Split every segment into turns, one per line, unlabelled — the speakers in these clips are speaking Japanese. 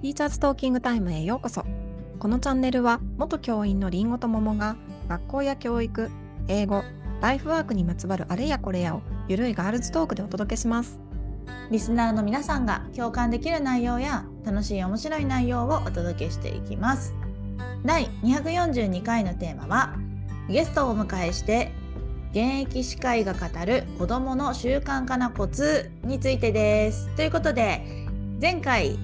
ティーチャーズトーキングタイムへようこそ。このチャンネルは元教員のりんごと桃が学校や教育、英語、ライフワークにまつわるあれやこれやをゆるいガールズトークでお届けします。
リスナーの皆さんが共感できる内容や楽しい面白い内容をお届けしていきます。第242回のテーマはゲストをお迎えして現役歯科医が語る子どもの習慣化のコツについてです。ということで前回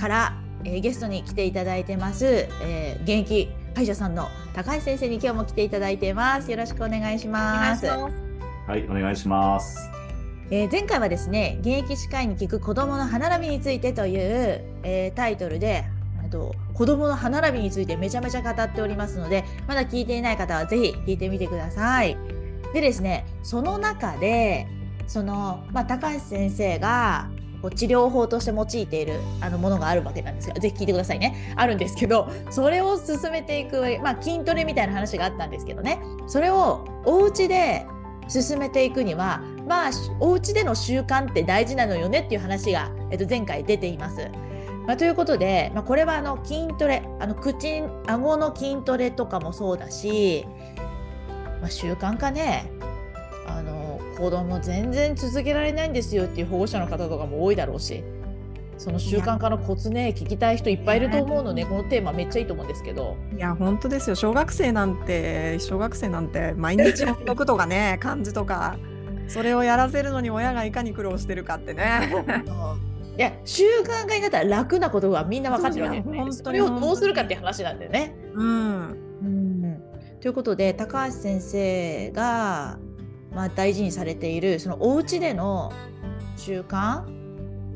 から、えーゲストに来ていただいてます、えー現役歯医者さんの高橋先生に今日も来ていただいてます。よろしくお願いします。
はい、お願いします。
えー前回はですね現役歯科医に聞く子どもの歯並びについてという、えータイトルであと子どもの歯並びについてめちゃめちゃ語っておりますのでまだ聞いていない方はぜひ聞いてみてください。でですねその中でその、まあ、高橋先生がこう治療法として用いているあのものがあるわけなんですがぜひ聞いてくださいね。あるんですけどそれを進めていく、まあ、筋トレみたいな話があったんですけどね。それをお家で進めていくにはまあお家での習慣って大事なのよねっていう話が、えっと、前回出ています。まあ、ということで、まあ、これはあの筋トレあの口顎の筋トレとかもそうだし、まあ、習慣化ね。子供全然続けられないんですよっていう保護者の方とかも多いだろうしその習慣化のコツね聞きたい人いっぱいいると思うのでこのテーマめっちゃいいと思うんですけど。
いや、本当ですよ。小学生なんて、小学生なんて、毎日の記録とかね、漢字とか、それをやらせるのに親がいかに苦労してるかってね。
いや習慣化になったら楽なことがみんな分かってるわけですね。
そ
れをどうするかっていう話なんだよね。
うん。
うんということで高橋先生が、まあ、大事にされているそのお家での習慣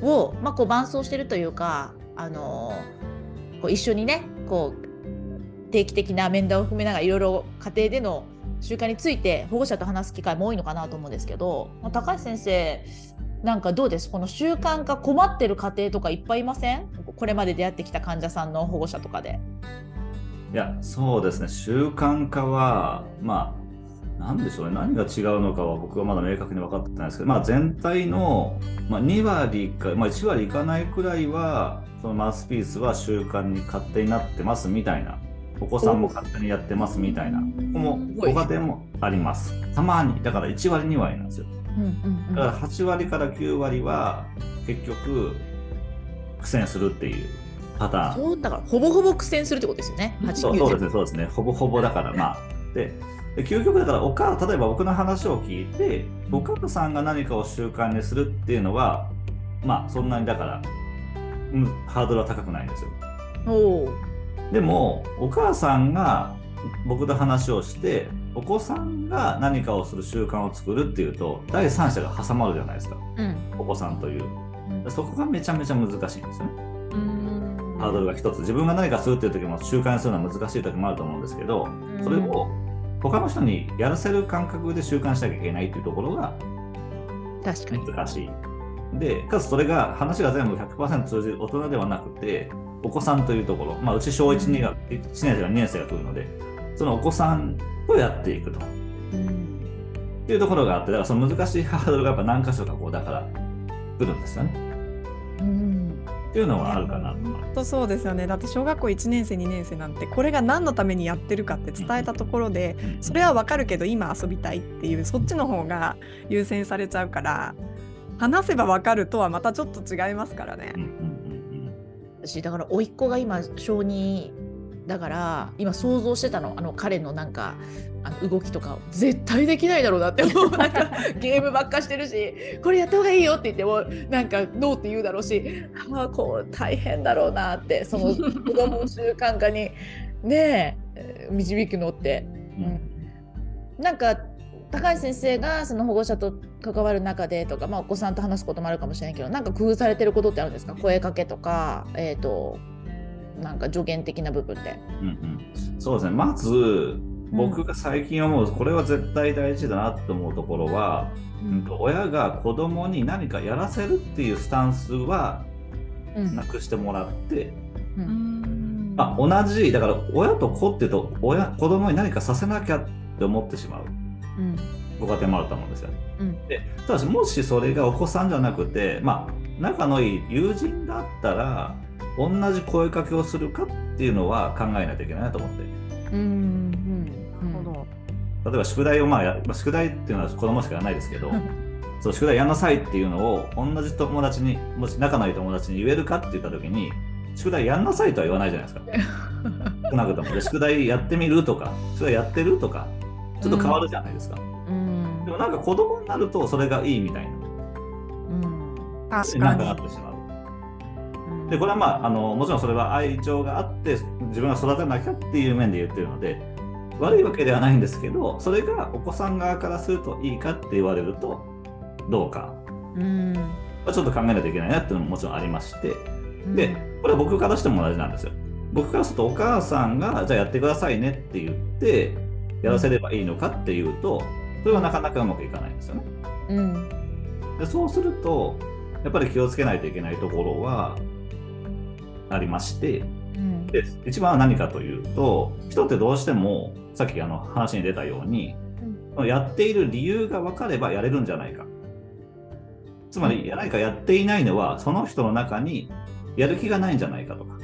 を、まあ、こう伴走してるというか、あのこう一緒にねこう定期的な面談を含めながらいろいろ家庭での習慣について保護者と話す機会も多いのかなと思うんですけど、まあ、高橋先生なんかどうです？この習慣化困ってる家庭とかいっぱいいません？これまで出会ってきた患者さんの保護者とかで。
いや、そうですね、習慣化は、まあ、なんでしょうね、何が違うのかは僕はまだ明確に分かってないですけど、まあ、全体の、まあ、2割か、まあ、1割いかないくらいは、そのマウスピースは習慣に勝手になってますみたいな、お子さんも勝手にやってますみたいな、ここも
すご
家庭もあります。たまに、だから1割、2割なんですよ。だから8割から9割は、結局、苦戦するっていうパターン。
そうだからほぼほぼ苦戦するってことですよね。8
そうそうですね、そうですね。ほぼほぼだから、まあ。で、で究極だからお母、例えば僕の話を聞いて、お母さんが何かを習慣にするっていうのは、まあ、そんなにだから、うん、ハードルは高くないんですよ。でも、お母さんが僕と話をして、お子さんが何かをする習慣を作るっていうと、第三者が挟まるじゃないですか、
うん
お子さんという。そこがめちゃめちゃ難しいんですよね。
うん
ハードルが一つ。自分が何かするっていう時も習慣にするのは難しい時もあると思うんですけど、それを他の人にやらせる感覚で習慣しなきゃいけないっていうところが
確かに。
難しい。で、かつそれが話が全部100%通じる大人ではなくて、お子さんというところ、まあ、うち小1、2が1年生が2年生が来るので、そのお子さんとやっていくと。
うん
っていうところがあって、だからその難しいハードルがやっぱ何箇所かこう、だから来るんですよね。
うん
っていうのはあるかな。
本当そうですよね。だって小学校1年生、2年生なんて、これが何のためにやってるかって伝えたところで、それはわかるけど今遊びたいっていうそっちの方が優先されちゃうから話せばわかるとはまたちょっと違いますからね
うん。うんうん
私だから甥っ子が今小2だから今想像してたのあの彼のなんかあの動きとか絶対できないだろうなって思う。なんか ゲームばっかしてるしこれやった方がいいよって言ってもなんかノーって言うだろうしああこう大変だろうなってその子供の習慣化に ねえ導くのって。
うん。うん。
なんか高橋先生がその保護者と関わる中でとか、まあ、お子さんと話すこともあるかもしれないけどなんか工夫されてることってあるんですか？声かけとか、えー、となんか助言的な部分で。
うんうん。そうですね、まず僕が最近思う、これは絶対大事だなと思うところは、うん。と親が子供に何かやらせるっていうスタンスは
うん。
なくしてもらって、
う
うん。ん
まあ、同じだから親と子っていうと親子供に何かさせなきゃって思ってしまう。
うん。
ご家庭もあると思うんですよ。
うん。
でただしもしそれがお子さんじゃなくて、まあ、仲のいい友人だったら同じ声かけをするかっていうのは考えないといけないなと思って。
うん。
例えば宿題をまあや、まあ宿題っていうのは子供しかやらないですけど、そう宿題やんなさいっていうのを同じ友達に、もし仲のいい友達に言えるかって言ったときに、宿題やんなさいとは言わないじゃないですか。少なくとも。で宿題やってみるとか、宿題やってるとか、ちょっと変わるじゃないですか。
うん
でもなんか子供になるとそれがいいみたいな、
うん
確か
なんかなっ
に。
てしまう。で、これはまあ、あのもちろんそれは愛情があって、自分が育てなきゃっていう面で言ってるので、悪いわけではないんですけど、それがお子さん側からするといいかって言われると、どうか。
うん
まあちょっと考えないといけないなっていうのももちろんありまして、で、これは僕からしても同じなんですよ。僕からするとお母さんが、じゃあやってくださいねって言って、やらせればいいのかっていうと、それはなかなかうまくいかないんですよね。
うん
でそうすると、やっぱり気をつけないといけないところはありまして、
うん
で一番は何かというと、人ってどうしても、さっきあの話に出たように、やっている理由が分かればやれるんじゃないか。つまり、何かやっていないのは、その人の中にやる気がないんじゃないかとか、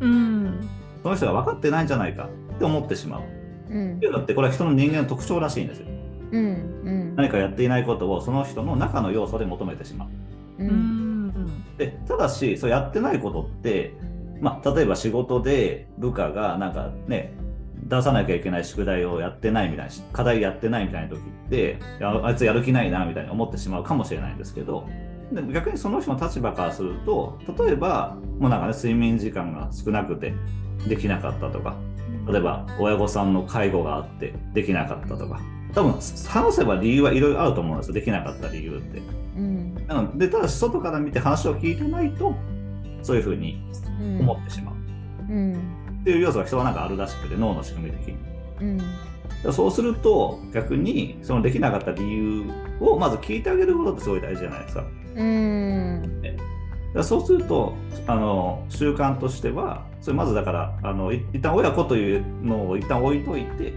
うん。
その人が分かってないんじゃないかって思ってしまう。
うん
っていうのって、これは人の人間の特徴らしいんですよ。
うんうん
何かやっていないことをその人の中の要素で求めてしまう。
う
うんん。
でただしそうやってないことって、まあ、例えば仕事で部下がなんかね出さなきゃいけない宿題をやってないみたいな課題やってないみたいな時ってあいつやる気ないなみたいに思ってしまうかもしれないんですけどでも逆にその人の立場からすると例えばもうなんかね睡眠時間が少なくてできなかったとか例えば親御さんの介護があってできなかったとか多分話せば理由はいろいろあると思うんですよできなかった理由って。
うん
なのでただし外から見て話を聞いてないとそういうふうに
うん。
思ってしまう。
うん。
っていう要素が人はなんかあるらしくて脳の仕組み的に。
うん。
でそうすると逆にそのできなかった理由をまず聞いてあげることってすごい大事じゃないですか。
うん。
だそうするとあの習慣としてはそれまずだからあのい一旦親子というのを一旦置いといて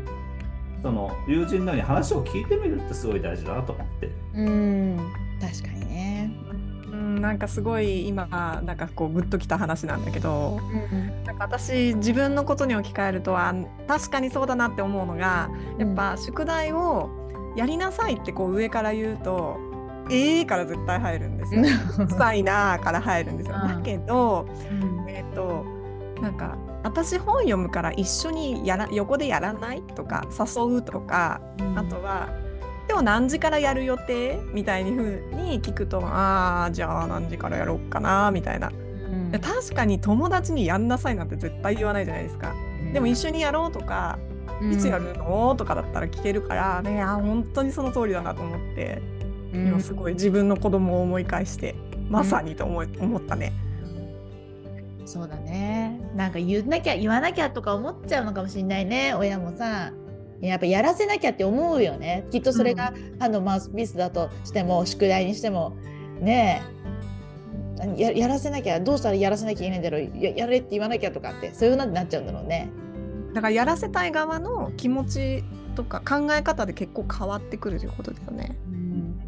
その友人のように話を聞いてみるってすごい大事だなと思って。
うん。確かに
ん、なんかすごい今なんかこうグッときた話なんだけど
うん。
なんか私自分のことに置き換えるとあ確かにそうだなって思うのがやっぱ宿題をやりなさいってこう上から言うと「えー」から絶対入るんですよ。うるさいなーから入るんですよ。
うん
だけど
うん。
えっ、となんか私本読むから一緒にやら横でやらないとか誘うとかあとは今日何時からやる予定？みたいに風に聞くとああじゃあ何時からやろうかなみたいな。
うん。
で確かに友達にやんなさいなんて絶対言わないじゃないですか。でも一緒にやろうとか、いつやるの？とかだったら聞けるからねあー本当にその通りだなと思って
うん。
今すごい自分の子供を思い返してまさにと思い思ったね。
そうだね。なんか言わなきゃ言わなきゃとか思っちゃうのかもしれないね。親もさやっぱやらせなきゃって思うよね。きっとそれが、あのマウスピースだとしても宿題にしても。ねえ。ややらせなきゃどうしたらやらせなきゃいけないんだろう。ややれって言わなきゃとかってそういうのになっちゃうんだろうね。
だからやらせたい側の気持ちとか考え方で結構変わってくるということだよね。
うん。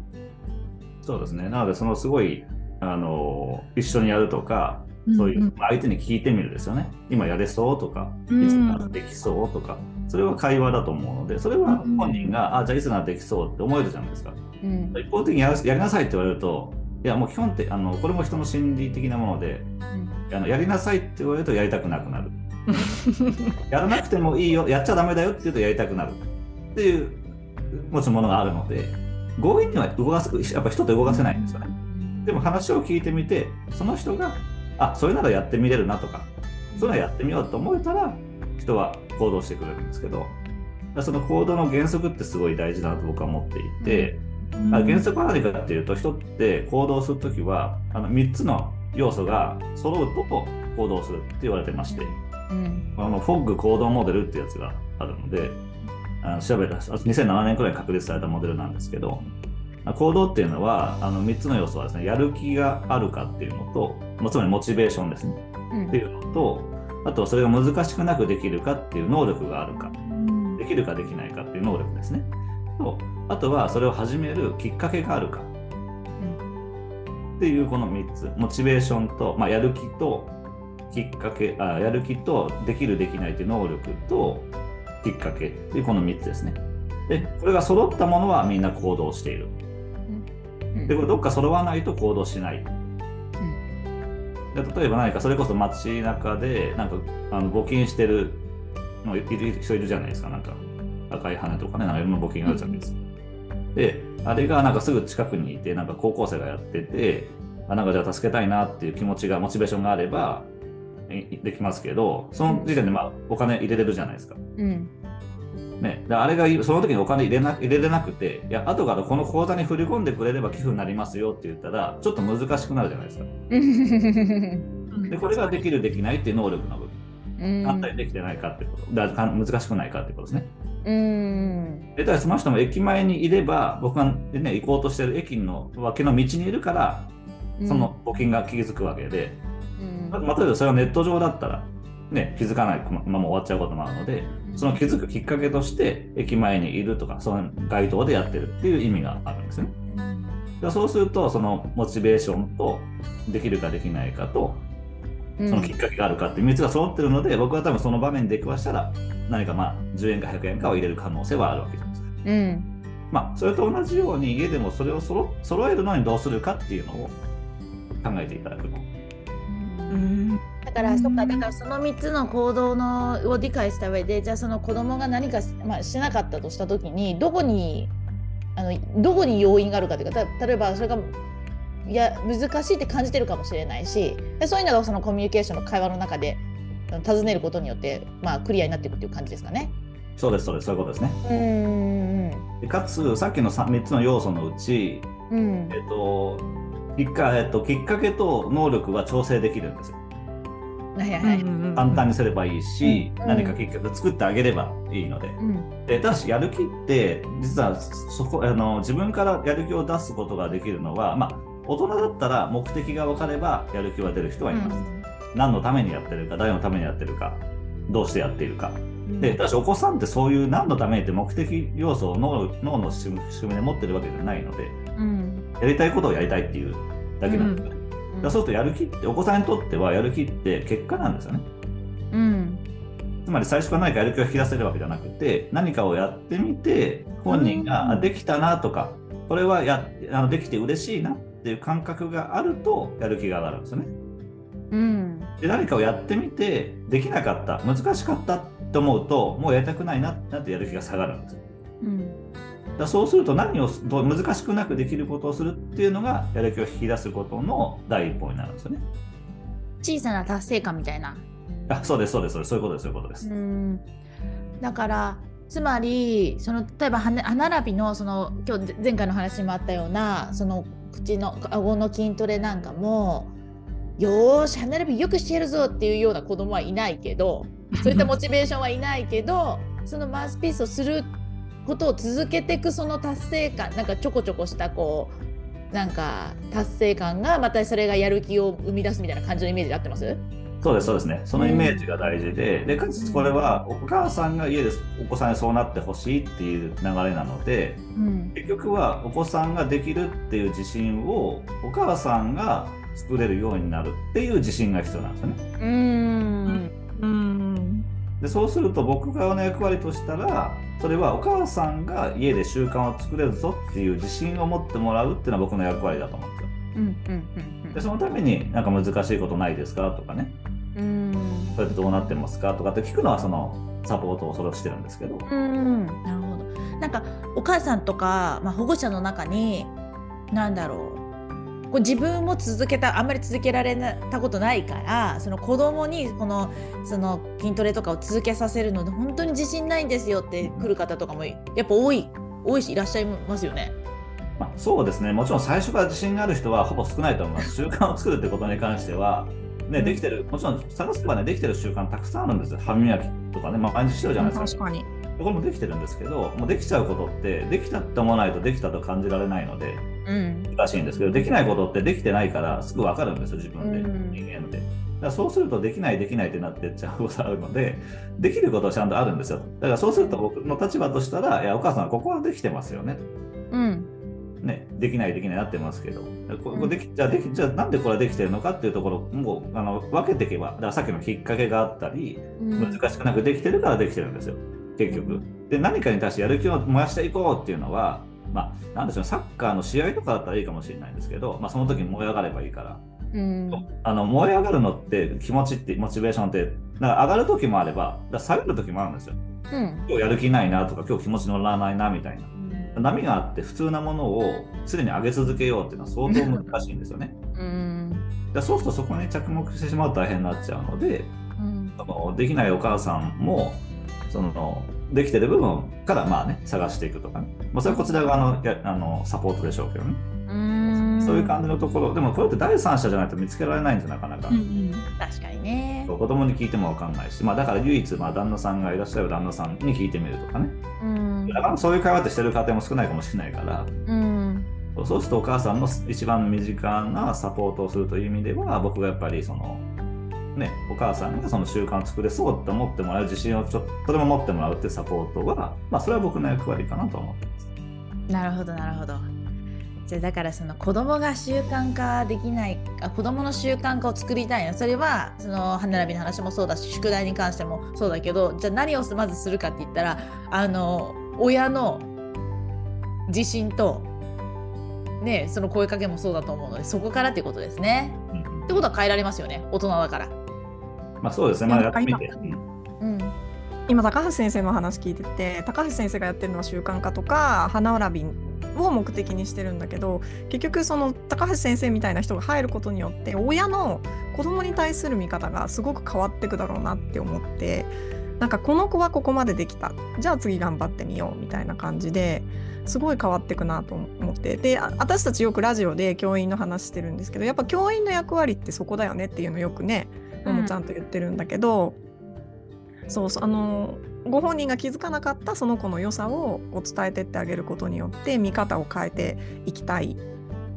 そうですね。なので、そのすごい、あの、一緒にやるとか、そういう、まあ相手に聞いてみるですよね。今やれそうとか、
うん。
いつならできそうとか、それは会話だと思うので、それは本人が、あ、じゃあいつならできそうって思えるじゃないですか。
うん
一方的にやりなさいって言われると、いや、もう基本って、あのこれも人の心理的なもので、あのやりなさいって言われるとやりたくなくなる。やらなくてもいいよ、やっちゃダメだよって言うとやりたくなるっていう持ち物があるので、強引には動かす、やっぱ人って動かせないんですよね。でも話を聞いてみて、その人が、あそれならやってみれるなとか、それならやってみようと思えたら、人は行動してくれるんですけど、その行動の原則ってすごい大事だなと僕は思っていて、あ原則は何かっていうと、人って行動するときは、あの3つの要素が揃うと行動するって言われてまして、
うん。
あのフォッグ行動モデルってやつがあるので、あの調べた、2007年くらいに確立されたモデルなんですけど、あ行動っていうのは、あの3つの要素はですね、やる気があるかっていうのと、まあつまりモチベーションですね、
うん。
っていうのと、あとはそれが難しくなくできるかっていう能力があるか、
うん
できるかできないかっていう能力ですね。と、あとはそれを始めるきっかけがあるかっていうこの3つ、モチベーションと、まあ、やる気ときっかけあやる気とできるできないという能力ときっかけというこの3つですね。でこれが揃ったものはみんな行動している。
うん
でこれどっか揃わないと行動しない。で例えば何かそれこそ街中でなんかあの募金してるのいる人いるじゃないですかなんか赤い羽とかねなんかいろんな募金があるじゃないですか。であれがなんかすぐ近くにいてなんか高校生がやっててあなんかじゃあ助けたいなっていう気持ちがモチベーションがあればできますけどその時点でまあお金入れれるじゃないですか。
うん
ね、であれがその時にお金入れな入れれなくていや後からこの口座に振り込んでくれれば寄付になりますよって言ったらちょっと難しくなるじゃないですか。
うん。
でこれができるできないっていう能力の部分。
うん。
簡単にできてないかってこと、だか難しくないかってことですね。
うん。
でただその人も駅前にいれば、僕が、ね、行こうとしてる駅の脇の道にいるから、その募金が気づくわけで、
うん。
まあ例えばそれはネット上だったら、ね、気づかないまま終わっちゃうこともあるので、その気づくきっかけとして、駅前にいるとか、その街頭でやってるっていう意味があるんですね。でそうすると、そのモチベーションと、できるかできないかと、
うん
そのきっかけがあるかっていう3つが揃ってるので、僕は多分その場面で出くわしたら、何かまあ10円か100円かを入れる可能性はあるわけです。
うん
まあ、それと同じように家でもそれをそろ揃えるのにどうするかっていうのを考えていただくと。
うん
だからそっかだからその3つの行動のを理解した上でじゃあその子供が何かし,、まあ、しなかったとした時にどこにあのどこに要因があるかというかた例えばそれがいや難しいって感じてるかもしれないしでそういうのがそのコミュニケーションの会話の中で尋ねることによって、まあ、クリアになっていくっていう感じですかね。
そうです、そうです、そういうことですね。
うん
でかつ、さっきの 3, つの要素のうち、
うん
えっときっかえっと、きっかけと能力は調整できるんですよ。
はいはいはい。
簡単にすればいいし、
うん
何か結局作ってあげればいいので。
うん。
でただしやる気って実はそこあの自分からやる気を出すことができるのは、まあ、大人だったら目的が分かればやる気は出る人はいます、何のためにやってるか誰のためにやってるかどうしてやっているか。でただしお子さんってそういう何のためにって目的要素を脳脳の仕組み仕組みで持ってるわけじゃないので。
うん
やりたいことをやりたいっていうだけなんですよね、だからそうするとやる気ってお子さんにとってはやる気って結果なんですよね。
うん。
つまり最初から何かやる気を引き出せるわけじゃなくて何かをやってみて本人ができたなとかこれはやあのできて嬉しいなっていう感覚があるとやる気が上がるんですよね。
うん。
で何かをやってみてできなかった難しかったって思うともうやりたくないなってやる気が下がるんですよ。
うん
だそうすると何をどう難しくなくできることをするっていうのがやる気を引き出すことの第一歩になるんですよね。
小さな達成感みたいな。
あそうですそうですそうですそういうことですそういうことです。
うんだからつまりその例えば歯歯並びのその今日前回の話にもあったようなその口の顎の筋トレなんかもよーし歯並びよくしてやるぞっていうような子供はいないけどそういったモチベーションはいないけどそのマウスピースをすることを続けていくその達成感なんかちょこちょこしたこうなんか達成感がまたそれがやる気を生み出すみたいな感じのイメージで合ってます？
そうです、そうですね。そのイメージが大事で、で、かつこれはお母さんが家でお子さんにそうなってほしいっていう流れなので、
うん。
結局はお子さんができるっていう自信をお母さんが作れるようになるっていう自信が必要なんですよね。
うん。
うん
で、そうすると僕側の役割としたら、それはお母さんが家で習慣を作れるぞっていう自信を持ってもらうっていうのは僕の役割だと思うんですよ。
うんうん。
で、そのためになんか難しいことないですかとかね、
うん。
それってどうなってますかとかって聞くのはそのサポートをそれをしてるんですけど。
うんなるほど。なんかお母さんとか、まあ、保護者の中に何だろうこう自分も続けたあんまり続けられたことないからその子供にこのその筋トレとかを続けさせるので本当に自信ないんですよって来る方とかもやっぱ多い多いしいらっしゃいますよね。
まあ、そうですね、もちろん最初から自信がある人はほぼ少ないと思います。習慣を作るってことに関しては、ね、できてる、もちろん探せばね、できてる習慣たくさんあるんですよ。歯磨きとかね、まあ、毎日してるじゃないですか。
確かに。
これもできてるんですけど、もうできちゃうことって、できたって思わないとできたと感じられないので、
うん。
難しいんですけど、できないことってできてないから、すぐ分かるんですよ、自分で、
うん。
人間で。だからそうすると、できない、できないってなってっちゃうことあるので、できることはちゃんとあるんですよ。だからそうすると、僕の立場としたら、いや、お母さん、ここはできてますよね。
うん。
ね、できないできないなってますけど、ここできじゃあできじゃあなんでこれはできてるのかっていうところもうあの分けていけば、だからさっきのきっかけがあったり、難しくなくできてるからできてるんですよ、結局。で、何かに対してやる気を燃やしていこうっていうのは、まあ、なんでしょうね、サッカーの試合とかだったらいいかもしれないんですけど、まあ、その時に燃え上がればいいから。
うん
あの燃え上がるのって気持ちってモチベーションってだから上がる時もあればだ下がる時もあるんですよ。
うん
今日やる気ないなとか今日気持ち乗らないなみたいな波があって普通なものを常に上げ続けようっていうのは相当難しいんですよね。
うん
だそうするとそこに着目してしまうと大変になっちゃうので
うん
そのできないお母さんもそのできてる部分からまあね探していくとかね、まあ、それはこちら側のやあのサポートでしょうけどね、
うん。
そういう感じのところ。でもこれって第三者じゃないと見つけられないんですよなかなか。
確かにね。
子供に聞いても分かんないし、まあ、だから唯一、まあ、旦那さんがいらっしゃる旦那さんに聞いてみるとかね。
うん。
だからそういう会話ってしてる家庭も少ないかもしれないから、
うん。
そうするとお母さんの一番身近なサポートをするという意味では、僕がやっぱりその、ね、お母さんがその習慣を作れそうって思ってもらう自信をちょっとでも持ってもらうっていうサポートは、まあ、それは僕の役割かなと思ってます。
なるほどなるほどじゃあだからその子供が習慣化できないあ子供の習慣化を作りたいの？それはその歯並びの話もそうだし宿題に関してもそうだけどじゃあ何をまずするかって言ったらあの親の自信とねその声かけもそうだと思うのでそこからっていうことですね。ってことは変えられますよね大人だから。
まあ、そうですね、まあ、やってみて。うん
うん。
今高橋先生の話聞いてて高橋先生がやってるのは習慣化とか歯並びを目的にしてるんだけど結局その高橋先生みたいな人が入ることによって親の子供に対する見方がすごく変わってくだろうなって思ってなんかこの子はここまでできた。じゃあ次頑張ってみようみたいな感じですごい変わってくなと思って。であ私たちよくラジオで教員の話してるんですけどやっぱ教員の役割ってそこだよねっていうのをよくねももちゃんと言ってるんだけど、そうそうあのご本人が気づかなかったその子の良さを伝えてってあげることによって見方を変えていきたい。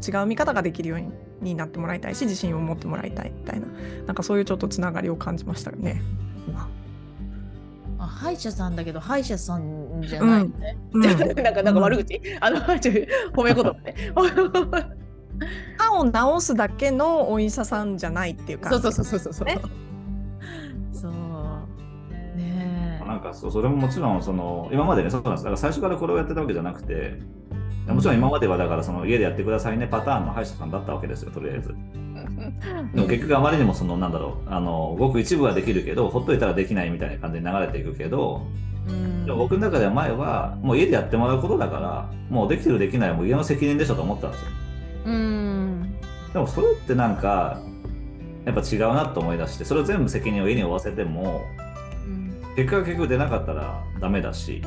違う見方ができるようにになってもらいたいし自信を持ってもらいたい。みたいな。なんかそういうちょっとつながりを感じましたよね。
あ歯医者さんだけど歯医者さんじゃないよね。
うん。
なんかなんか悪口、あの褒め言葉ね。
歯を治すだけのお医者さんじゃないっていう感じ
そうそうそうそうそう。
ね
そう。ね
なんかそうそれももちろんその今までねそうなんですだから最初からこれをやってたわけじゃなくてもちろん今まではだからその家でやってくださいねパターンの歯医者さんだったわけですよとりあえず
え。
でも結局あまりにもそのなんだろうあのごく一部はできるけどほっといたらできないみたいな感じに流れていくけど
うん
でも僕の中では前はもう家でやってもらうことだからもうできてるできないはもう家の責任でしょと思ったんですよ
うん。
でもそれってなんかやっぱ違うなと思い出してそれを全部責任を家に負わせても結果が結局出なかったらダメだし。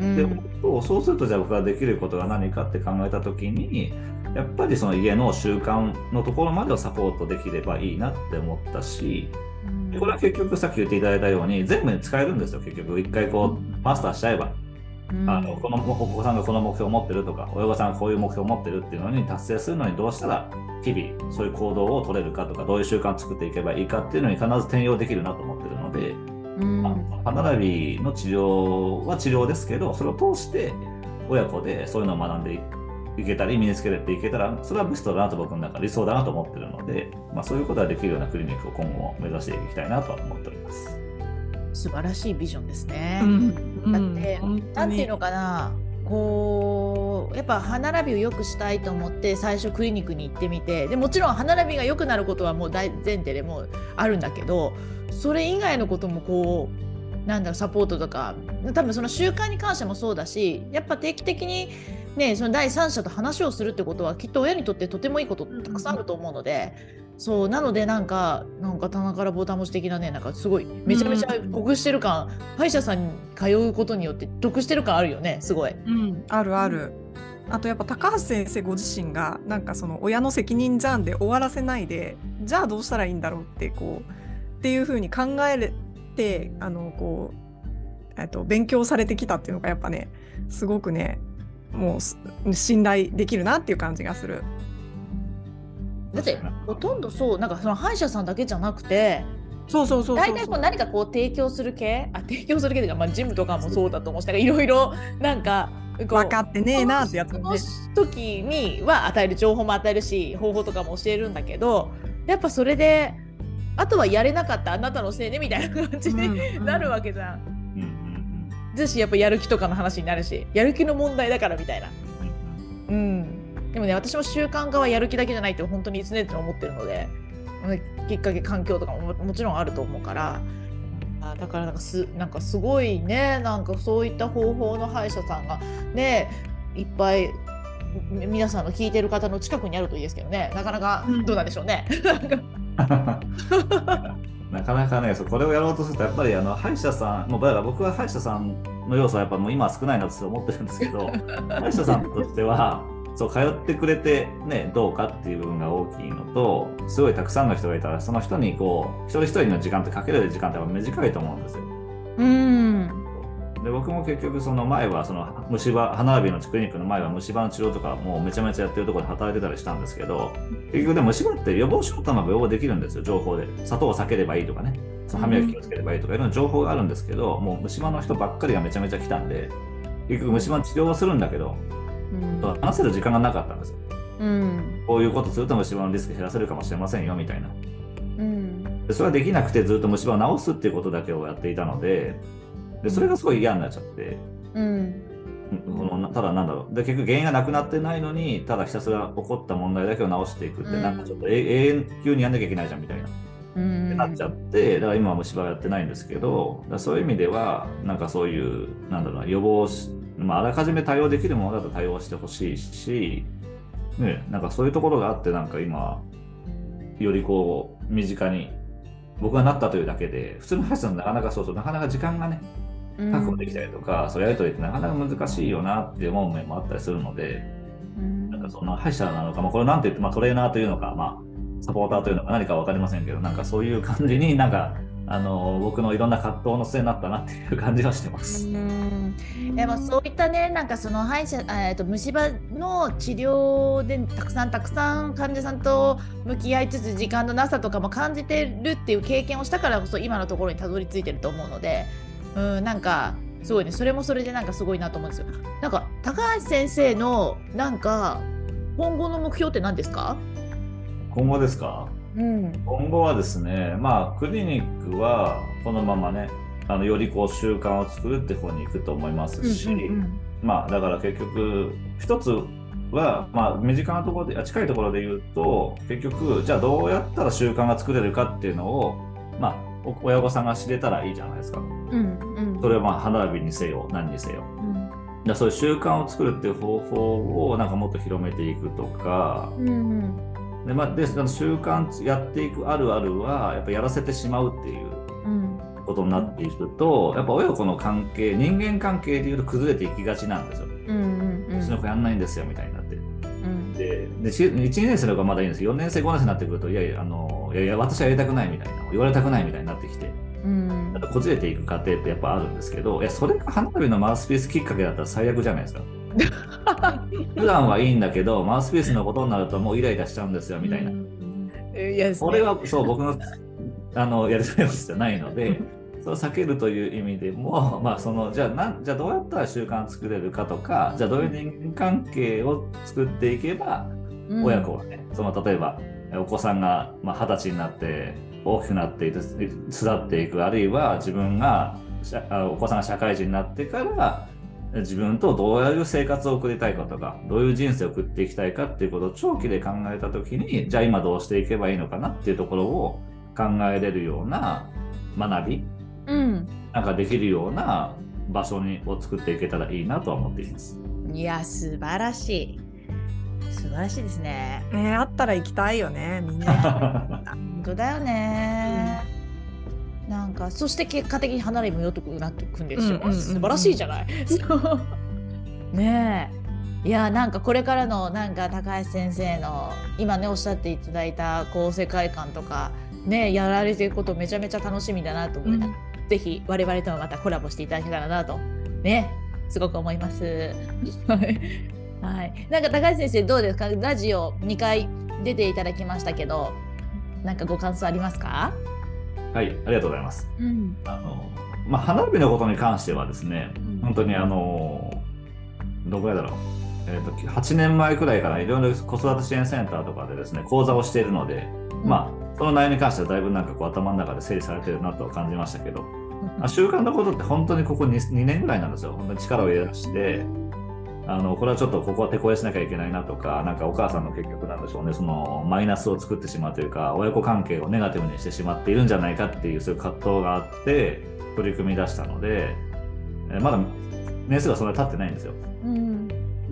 うん。
でもそうするとじゃあ僕ができることが何かって考えた時にやっぱりその家の習慣のところまでをサポートできればいいなって思ったしでこれは結局さっき言っていただいたように全部に使えるんですよ結局。一回こうマスターしちゃえば。
うん
あのこのお子さんがこの目標を持ってるとか親御さんがこういう目標を持ってるっていうのに達成するのにどうしたら日々そういう行動を取れるかとかどういう習慣を作っていけばいいかっていうのに必ず転用できるなと思ってるので、歯並びの治療は治療ですけどそれを通して親子でそういうのを学んでいけたり身につけていけたらそれはベストだなと僕の中で理想だなと思ってるので、まあ、そういうことができるようなクリニックを今後も目指していきたいなとは思っております。
素晴らしいビジョンですね。
うん
だって
うん
ていうのかなこうやっぱ歯並びを良くしたいと思って最初クリニックに行ってみてでもちろん歯並びが良くなることはもう大前提でもうあるんだけどそれ以外のこともこうなんだろうサポートとか多分その習慣に関してもそうだしやっぱ定期的にねその第三者と話をするってことはきっと親にとってとてもいいことたくさんあると思うので。そうなのでなんかなんか棚からボタン持ち的なねなんかすごいめちゃめちゃ得してる感、歯医者さんに通うことによって得してる感あるよねすごい。
うん、あるある。あとやっぱ高橋先生ご自身がなんかその親の責任じゃんで終わらせないでじゃあどうしたらいいんだろうってこうっていうふうに考えてあのこうえっと勉強されてきたっていうのがやっぱねすごくねもうす信頼できるなっていう感じがする。
だってほとんどそうなんかその歯医者さんだけじゃなくて
そうそうそうそう
大体こう。何かこう提供する系？あ提供する系というか、まあ、ジムとかもそうだと思うしいろいろなんか
分かってねえなってやつ
その。時には与える情報も与えるし方法とかも教えるんだけどやっぱそれであとはやれなかったあなたのせいねみたいな感じに
うん
なるわけじゃん。
うんうん
だしやっぱやる気とかの話になるしやる気の問題だからみたいな。
うん。
うん、でもね私も習慣化はやる気だけじゃないって本当に常々思ってるのでうんきっかけ環境とかもももちろんあると思うからあだからなんかすなんかすごいねなんかそういった方法の歯医者さんがねいっぱいみ皆さんの聞いてる方の近くにあるといいですけどねなかなか
うん
どうなんでしょうね。なんか
なかね、そうこれをやろうとすると、やっぱりあの歯医者さん、もうだから僕は歯医者さんの要素はやっぱもう今は少ないなと思ってるんですけど、歯医者さんとしては、そう通ってくれて、ね、どうかっていう部分が大きいのと、すごいたくさんの人がいたら、その人にこう、一人一人の時間ってかけれる時間って短いと思うんですよ。
うん。
で僕も結局その前はその虫歯歯並びのクリニックの前は虫歯の治療とかもうめちゃめちゃやってるところで働いてたりしたんですけど結局でも虫歯って予防しようと思えば予防できるんですよ情報で。砂糖を避ければいいとかね。その歯磨き気をつければいいとかいろんな情報があるんですけどもう虫歯の人ばっかりがめちゃめちゃ来たんで結局虫歯の治療をするんだけど話せる時間がなかったんですよ。
うん。
こういうことすると虫歯のリスク減らせるかもしれませんよみたいな。
うん。
でそれはできなくてずっと虫歯を治すっていうことだけをやっていたのででそれがすごい嫌になっちゃって。
うん。
このただなんだろう。で結局原因がなくなってないのにただひたすら起こった問題だけを直していくって、
うん。
なんかちょっとえ永遠急にやんなきゃいけないじゃんみたいな、
うん。
なっちゃってだから今は虫歯はやってないんですけどそういう意味ではなんかそういうなんだろうな予防し、まあ、あらかじめ対応できるものだと対応してほしいし、ね、なんかそういうところがあってなんか今よりこう身近に僕がなったというだけで普通の歯医者さんなかなかそうそうなかなか時間がね確保できたりとか、そういうやり取りってなかなか難しいよなって思う面もあったりするので、
うん。
なんかその歯医者なのか、まあ、これなんて言って、まあ、トレーナーというのか、まあ、サポーターというのか何か分かりませんけど、なんかそういう感じになんか、あの僕のいろんな葛藤の末になったなっていう感じはしてます。
うんでもそういったねなんかその歯医者、えー、と虫歯の治療でたくさんたくさん患者さんと向き合いつつ時間のなさとかも感じてるっていう経験をしたからこそ今のところにたどり着いてると思うのでうんなんかすごいねそれもそれでなんかすごいなと思うんですよ。なんか高橋先生のなんか今後の目標って何ですか、
今後ですか？
うん。
今後はですね、まあ、クリニックはこのままね、あのよりこう習慣を作るって方に行くと思いますし、まあだから結局一つは、まあ、身近なところであ近いところで言うと結局じゃあどうやったら習慣が作れるかっていうのを、まあ、お親御さんが知れたらいいじゃないですか。
うんうん
それはまあ歯並びにせよ何にせよ。だからそういう習慣を作るっていう方法をなんかもっと広めていくとか
うんうん
で、まあ、で習慣やっていくあるあるはやっぱやらせてしまうっていう
うん
ことになっていくとやっぱ親子の関係人間関係でいうと崩れていきがちなんですよ。
うんうんうん
うちの子やんないんですよみたいになって。
うん
ででし1、2年生の方がまだいいんですけど、4年生、5年生になってくると、いやいや、あのいやいや、私はやりたくないみたいな、言われたくないみたいになってきて、
うん
こじれていく過程ってやっぱあるんですけど、いや、それが花火のマウスピースきっかけだったら最悪じゃないですか。普段はいいんだけど、マウスピースのことになるともうイライラしちゃうんですよみたいな。
いや
これはそう、僕のあのやりたいことじゃないので、それを避けるという意味でも、まあ、そのじゃあなんじゃあどうやったら習慣作れるかとか、じゃあどういう人間関係を作っていけば、親子はね、その例えばお子さんがまあ二十歳になって大きくなっていて育っていくあるいは自分がお子さんが社会人になってから自分とどういう生活を送りたいかとかどういう人生を送っていきたいかっていうことを長期で考えた時にじゃあ今どうしていけばいいのかなっていうところを考えれるような学び
うん。
なんかできるような場所にを作っていけたらいいなとは思っています。
いや素晴らしい。素晴らしいですね。
えーあったら行きたいよね、みんな。
本当だよね、なんかそして結果的に離れもよくなっていくんですよ、
うんうんうんうん。
素晴らしいじゃない。そ うねえ。いやなんかこれからのなんか高橋先生の今ねおっしゃっていただいたこう世界観とかねやられていくことめちゃめちゃ楽しみだなと思いながら、ぜひ我々ともまたコラボしていただけたらなと。ね。すごく思います。はい。はい、なんか高橋先生どうですか？ラジオ2回出ていただきましたけどなんかご感想ありますか、
はい、ありがとうございます。
うん。
あのまあ、花火のことに関してはですね、本当にあのどこやだろう。えーと、8年前くらいからいろいろ子育て支援センターとかでですね講座をしているので、まあその内容に関してはだいぶなんかこう頭の中で整理されてるなと感じましたけど、まあ、習慣のことって本当にここ 2, 2年ぐらいなんですよ。本当に力を入れ出してあのこれはちょっとここは手こ入れしなきゃいけないなとかなんかお母さんの結局なんでしょうね。そのマイナスを作ってしまうというか親子関係をネガティブにしてしまっているんじゃないかっていうそういう葛藤があって取り組み出したので、えまだ年数がそんなに経ってないんですよ。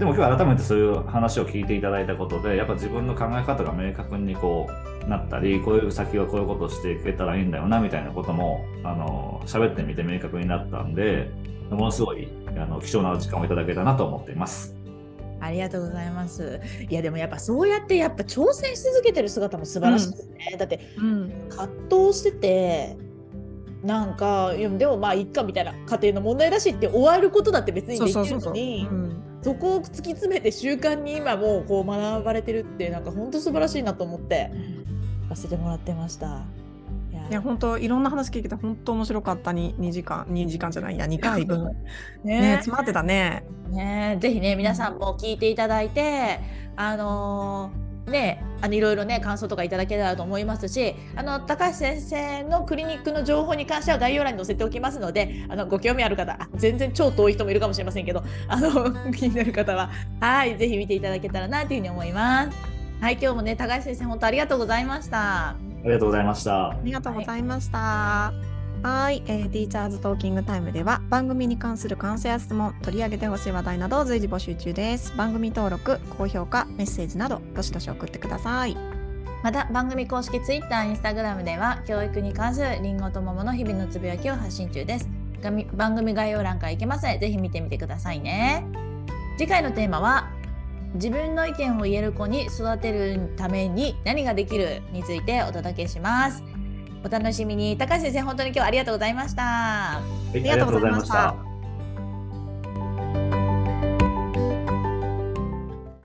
うんでも今日改めてそういう話を聞いていただいたことでやっぱ自分の考え方が明確にこうなったりこういう先はこういうことをしていけたらいいんだよなみたいなこともあの喋ってみて明確になったんでものすごいあの貴重な時間をいただけたなと思っています。
ありがとうございます。いやでもやっぱそうやってやっぱ挑戦し続けてる姿も素晴らしいですね。うん、だって、うん、葛藤しててなんかでもまあいっかみたいな家庭の問題だしって終わることだって別にできるのにそこを突き詰めて習慣に今もうこう学ばれてるってなんか本当素晴らしいなと思って聞かせてもらってました。
いや。本当いろんな話聞けて本当面白かったに 2, 時間2時間じゃないや2回分。ね。ね詰まってたね。
ね。ぜひね皆さん。も聞いていただいてあのー、ねあのいろいろね感想とかいただけたらと思いますしあの高橋先生のクリニックの情報に関しては概要欄に載せておきますのであのご興味ある方全然超遠い人もいるかもしれませんけどあの 気になる方ははいぜひ見ていただけたらなというふうに思います。はい今日もね高橋先生本当ありがとうございました。
ありがとうございました。
ありがとうございました。はい、えー、ティーチャーズトーキングタイムでは番組に関する感想や質問、取り上げてほしい話題などを随時募集中です。番組登録、高評価、メッセージなどどしどし送ってください。
また番組公式 Twitter、Instagram では教育に関するりんごと桃の日々のつぶやきを発信中です。番組概要欄から行けますのでぜひ見てみてくださいね。次回のテーマは自分の意見を言える子に育てるために何ができるについてお届けします。お楽しみに。高橋先生、本当に今日はありがとうございました。
ありがとうございました。